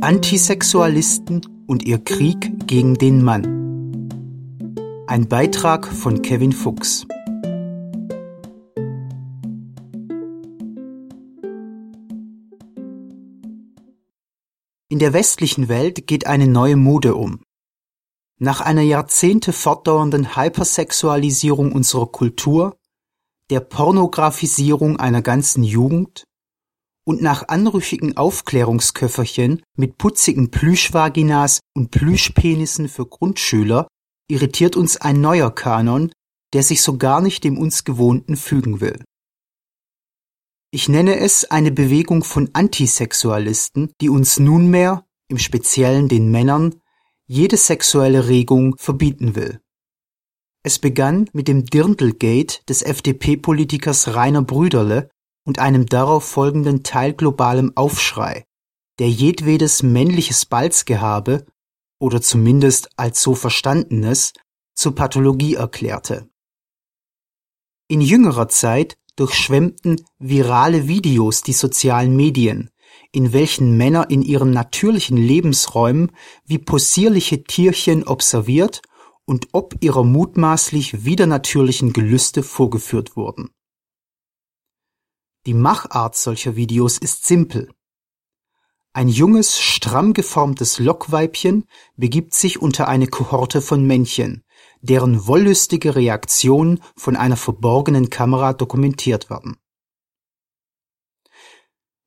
Antisexualisten und ihr Krieg gegen den Mann. Ein Beitrag von Kevin Fuchs. In der westlichen Welt geht eine neue Mode um. Nach einer Jahrzehnte fortdauernden Hypersexualisierung unserer Kultur, der Pornografisierung einer ganzen Jugend und nach anrüchigen Aufklärungsköfferchen mit putzigen Plüschvaginas und Plüschpenissen für Grundschüler irritiert uns ein neuer Kanon, der sich so gar nicht dem uns Gewohnten fügen will. Ich nenne es eine Bewegung von Antisexualisten, die uns nunmehr, im Speziellen den Männern, jede sexuelle Regung verbieten will. Es begann mit dem Dirndlgate des FDP-Politikers Rainer Brüderle und einem darauf folgenden teilglobalem Aufschrei, der jedwedes männliches Balzgehabe oder zumindest als so Verstandenes zur Pathologie erklärte. In jüngerer Zeit durchschwemmten virale Videos die sozialen Medien, in welchen Männer in ihren natürlichen Lebensräumen wie possierliche Tierchen observiert und ob ihrer mutmaßlich widernatürlichen Gelüste vorgeführt wurden. Die Machart solcher Videos ist simpel. Ein junges, stramm geformtes Lockweibchen begibt sich unter eine Kohorte von Männchen, deren wollüstige Reaktionen von einer verborgenen Kamera dokumentiert werden.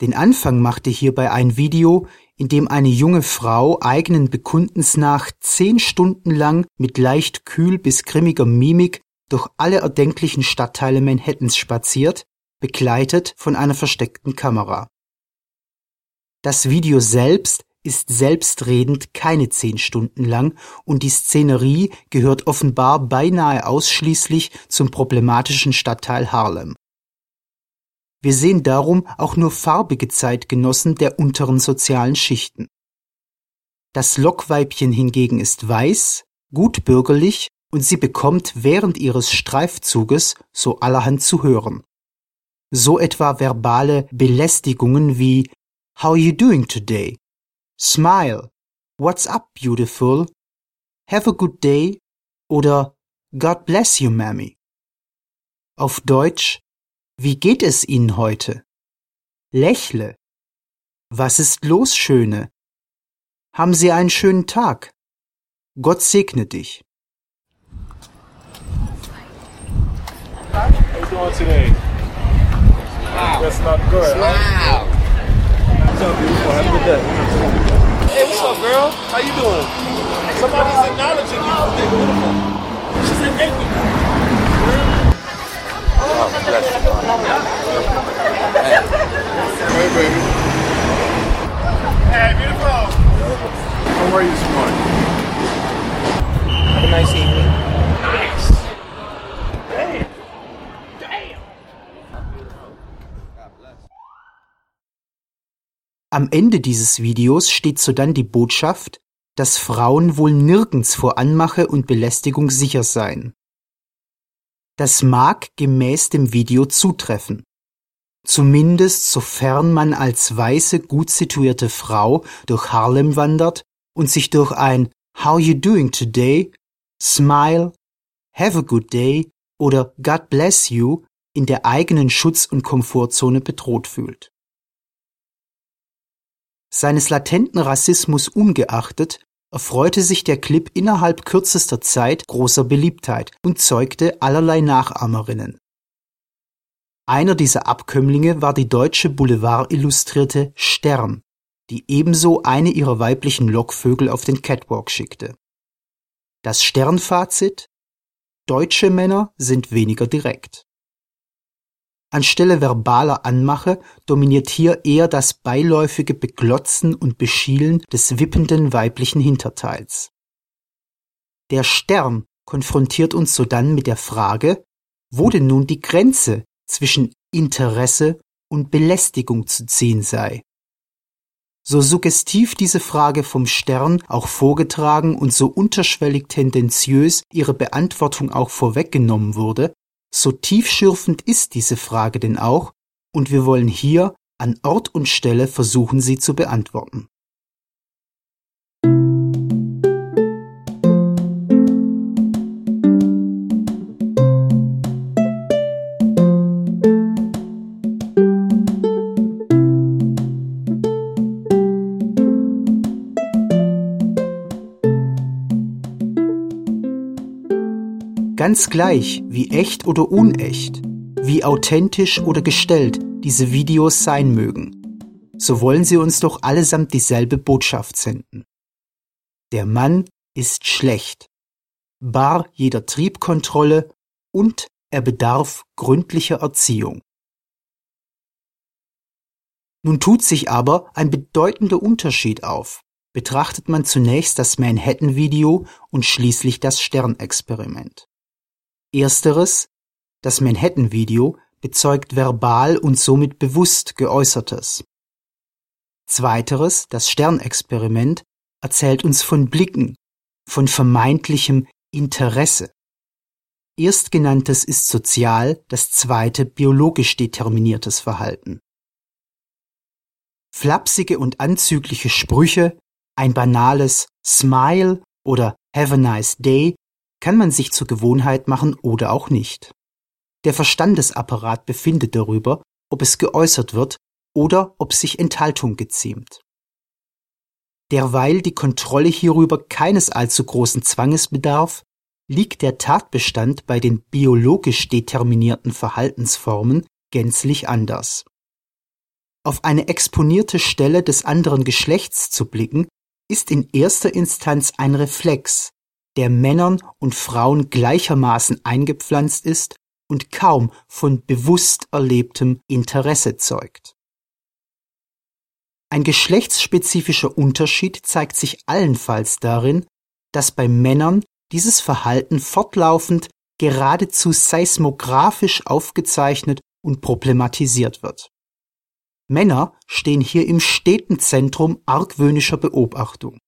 Den Anfang machte hierbei ein Video, in dem eine junge Frau eigenen Bekundens nach zehn Stunden lang mit leicht kühl bis grimmiger Mimik durch alle erdenklichen Stadtteile Manhattans spaziert, begleitet von einer versteckten Kamera. Das Video selbst ist selbstredend keine zehn Stunden lang und die Szenerie gehört offenbar beinahe ausschließlich zum problematischen Stadtteil Harlem. Wir sehen darum auch nur farbige Zeitgenossen der unteren sozialen Schichten. Das Lockweibchen hingegen ist weiß, gut bürgerlich und sie bekommt während ihres Streifzuges so allerhand zu hören. So etwa verbale Belästigungen wie How you doing today? Smile. What's up, beautiful? Have a good day oder God bless you, Mammy. Auf Deutsch, wie geht es Ihnen heute? Lächle. Was ist los, Schöne? Haben Sie einen schönen Tag? Gott segne dich. How you doing today? That's not good. Wow. What's up, beautiful? Have a good day. Hey, what's up, girl? How you doing? Somebody's acknowledging you. They're beautiful. She said thank you. Hey, baby. Hey, beautiful. How are you this morning? Have a nice evening. Nice. Am Ende dieses Videos steht sodann die Botschaft, dass Frauen wohl nirgends vor Anmache und Belästigung sicher seien. Das mag gemäß dem Video zutreffen. Zumindest sofern man als weiße, gut situierte Frau durch Harlem wandert und sich durch ein How you doing today, Smile, Have a good day oder God bless you in der eigenen Schutz- und Komfortzone bedroht fühlt. Seines latenten Rassismus ungeachtet erfreute sich der Clip innerhalb kürzester Zeit großer Beliebtheit und zeugte allerlei Nachahmerinnen. Einer dieser Abkömmlinge war die deutsche Boulevard-Illustrierte Stern, die ebenso eine ihrer weiblichen Lockvögel auf den Catwalk schickte. Das Sternfazit Deutsche Männer sind weniger direkt. Anstelle verbaler Anmache dominiert hier eher das beiläufige Beglotzen und Beschielen des wippenden weiblichen Hinterteils. Der Stern konfrontiert uns sodann mit der Frage, wo denn nun die Grenze zwischen Interesse und Belästigung zu ziehen sei. So suggestiv diese Frage vom Stern auch vorgetragen und so unterschwellig tendenziös ihre Beantwortung auch vorweggenommen wurde, so tiefschürfend ist diese Frage denn auch, und wir wollen hier an Ort und Stelle versuchen, sie zu beantworten. Ganz gleich, wie echt oder unecht, wie authentisch oder gestellt diese Videos sein mögen, so wollen sie uns doch allesamt dieselbe Botschaft senden. Der Mann ist schlecht, bar jeder Triebkontrolle und er bedarf gründlicher Erziehung. Nun tut sich aber ein bedeutender Unterschied auf, betrachtet man zunächst das Manhattan-Video und schließlich das Sternexperiment. Ersteres, das Manhattan-Video, bezeugt verbal und somit bewusst Geäußertes. Zweiteres, das Sternexperiment, erzählt uns von Blicken, von vermeintlichem Interesse. Erstgenanntes ist sozial, das zweite biologisch determiniertes Verhalten. Flapsige und anzügliche Sprüche, ein banales Smile oder Have a nice day kann man sich zur Gewohnheit machen oder auch nicht. Der Verstandesapparat befindet darüber, ob es geäußert wird oder ob sich Enthaltung geziemt. Derweil die Kontrolle hierüber keines allzu großen Zwanges bedarf, liegt der Tatbestand bei den biologisch determinierten Verhaltensformen gänzlich anders. Auf eine exponierte Stelle des anderen Geschlechts zu blicken, ist in erster Instanz ein Reflex, der Männern und Frauen gleichermaßen eingepflanzt ist und kaum von bewusst erlebtem Interesse zeugt. Ein geschlechtsspezifischer Unterschied zeigt sich allenfalls darin, dass bei Männern dieses Verhalten fortlaufend geradezu seismographisch aufgezeichnet und problematisiert wird. Männer stehen hier im steten Zentrum argwöhnischer Beobachtung.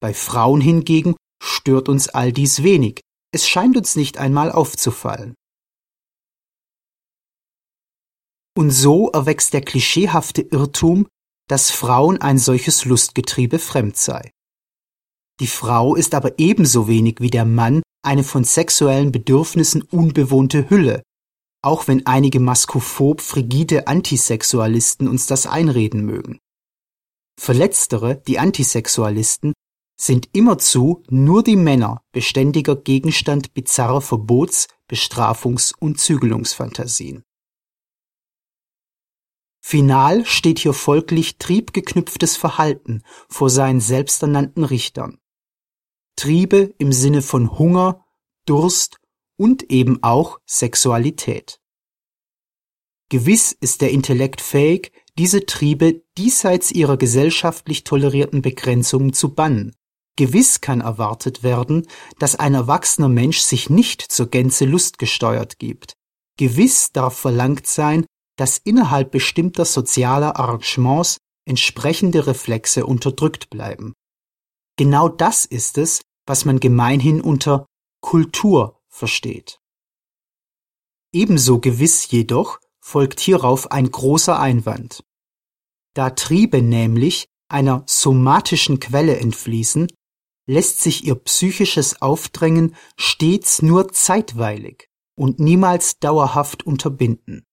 Bei Frauen hingegen stört uns all dies wenig, es scheint uns nicht einmal aufzufallen. Und so erwächst der klischeehafte Irrtum, dass Frauen ein solches Lustgetriebe fremd sei. Die Frau ist aber ebenso wenig wie der Mann eine von sexuellen Bedürfnissen unbewohnte Hülle, auch wenn einige maskophob frigide Antisexualisten uns das einreden mögen. Verletztere, die Antisexualisten, sind immerzu nur die Männer beständiger Gegenstand bizarrer Verbots-, Bestrafungs- und Zügelungsfantasien. Final steht hier folglich triebgeknüpftes Verhalten vor seinen selbsternannten Richtern. Triebe im Sinne von Hunger, Durst und eben auch Sexualität. Gewiss ist der Intellekt fähig, diese Triebe diesseits ihrer gesellschaftlich tolerierten Begrenzungen zu bannen. Gewiss kann erwartet werden, dass ein erwachsener Mensch sich nicht zur Gänze lustgesteuert gibt. Gewiss darf verlangt sein, dass innerhalb bestimmter sozialer Arrangements entsprechende Reflexe unterdrückt bleiben. Genau das ist es, was man gemeinhin unter Kultur versteht. Ebenso gewiss jedoch folgt hierauf ein großer Einwand. Da Triebe nämlich einer somatischen Quelle entfließen, lässt sich ihr psychisches Aufdrängen stets nur zeitweilig und niemals dauerhaft unterbinden.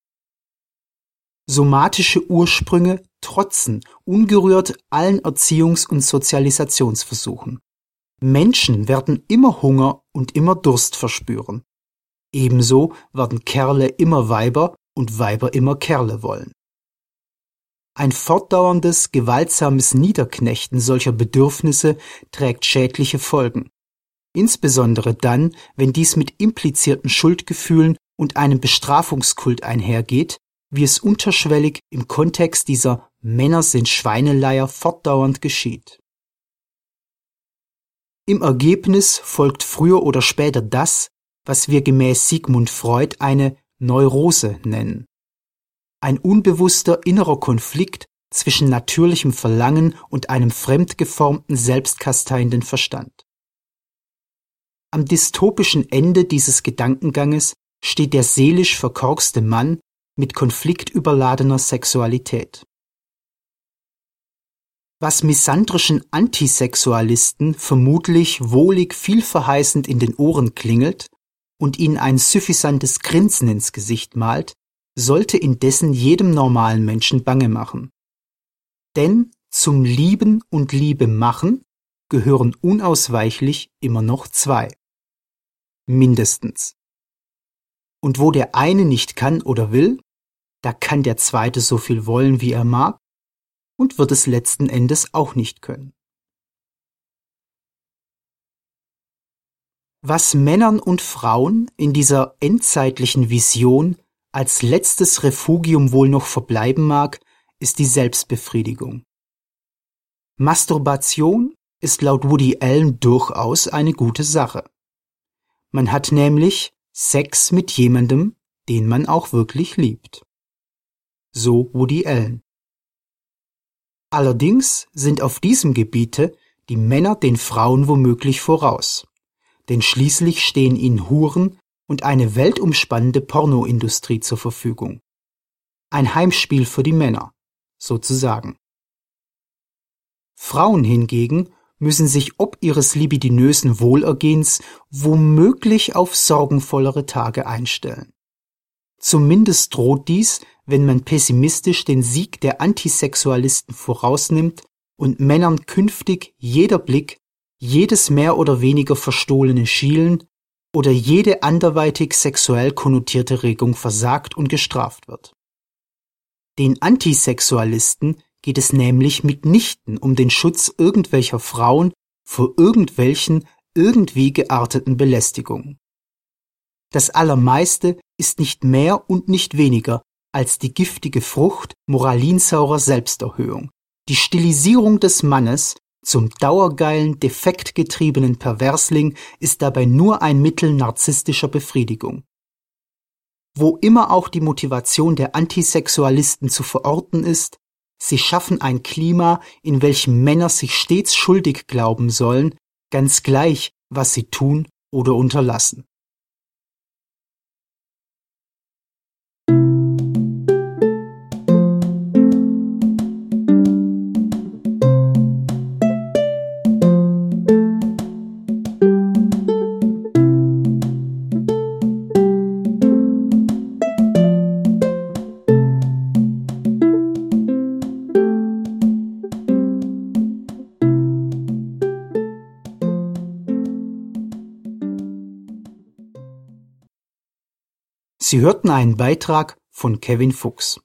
Somatische Ursprünge trotzen ungerührt allen Erziehungs- und Sozialisationsversuchen. Menschen werden immer Hunger und immer Durst verspüren. Ebenso werden Kerle immer Weiber und Weiber immer Kerle wollen. Ein fortdauerndes, gewaltsames Niederknechten solcher Bedürfnisse trägt schädliche Folgen. Insbesondere dann, wenn dies mit implizierten Schuldgefühlen und einem Bestrafungskult einhergeht, wie es unterschwellig im Kontext dieser Männer sind Schweineleier fortdauernd geschieht. Im Ergebnis folgt früher oder später das, was wir gemäß Sigmund Freud eine Neurose nennen. Ein unbewusster innerer Konflikt zwischen natürlichem Verlangen und einem fremdgeformten, selbstkasteienden Verstand. Am dystopischen Ende dieses Gedankenganges steht der seelisch verkorkste Mann mit konfliktüberladener Sexualität. Was misandrischen Antisexualisten vermutlich wohlig vielverheißend in den Ohren klingelt und ihnen ein suffisantes Grinsen ins Gesicht malt, sollte indessen jedem normalen Menschen bange machen. Denn zum Lieben und Liebe machen gehören unausweichlich immer noch zwei. mindestens. Und wo der eine nicht kann oder will, da kann der zweite so viel wollen, wie er mag, und wird es letzten Endes auch nicht können. Was Männern und Frauen in dieser endzeitlichen Vision als letztes Refugium wohl noch verbleiben mag, ist die Selbstbefriedigung. Masturbation ist laut Woody Allen durchaus eine gute Sache. Man hat nämlich Sex mit jemandem, den man auch wirklich liebt. So Woody Allen. Allerdings sind auf diesem Gebiete die Männer den Frauen womöglich voraus denn schließlich stehen ihnen Huren und eine weltumspannende Pornoindustrie zur Verfügung. Ein Heimspiel für die Männer, sozusagen. Frauen hingegen müssen sich ob ihres libidinösen Wohlergehens womöglich auf sorgenvollere Tage einstellen. Zumindest droht dies, wenn man pessimistisch den Sieg der Antisexualisten vorausnimmt und Männern künftig jeder Blick jedes mehr oder weniger verstohlene Schielen oder jede anderweitig sexuell konnotierte Regung versagt und gestraft wird. Den Antisexualisten geht es nämlich mitnichten um den Schutz irgendwelcher Frauen vor irgendwelchen irgendwie gearteten Belästigungen. Das Allermeiste ist nicht mehr und nicht weniger als die giftige Frucht moralinsaurer Selbsterhöhung, die Stilisierung des Mannes zum dauergeilen, defektgetriebenen Perversling ist dabei nur ein Mittel narzisstischer Befriedigung. Wo immer auch die Motivation der Antisexualisten zu verorten ist, sie schaffen ein Klima, in welchem Männer sich stets schuldig glauben sollen, ganz gleich, was sie tun oder unterlassen. Sie hörten einen Beitrag von Kevin Fuchs.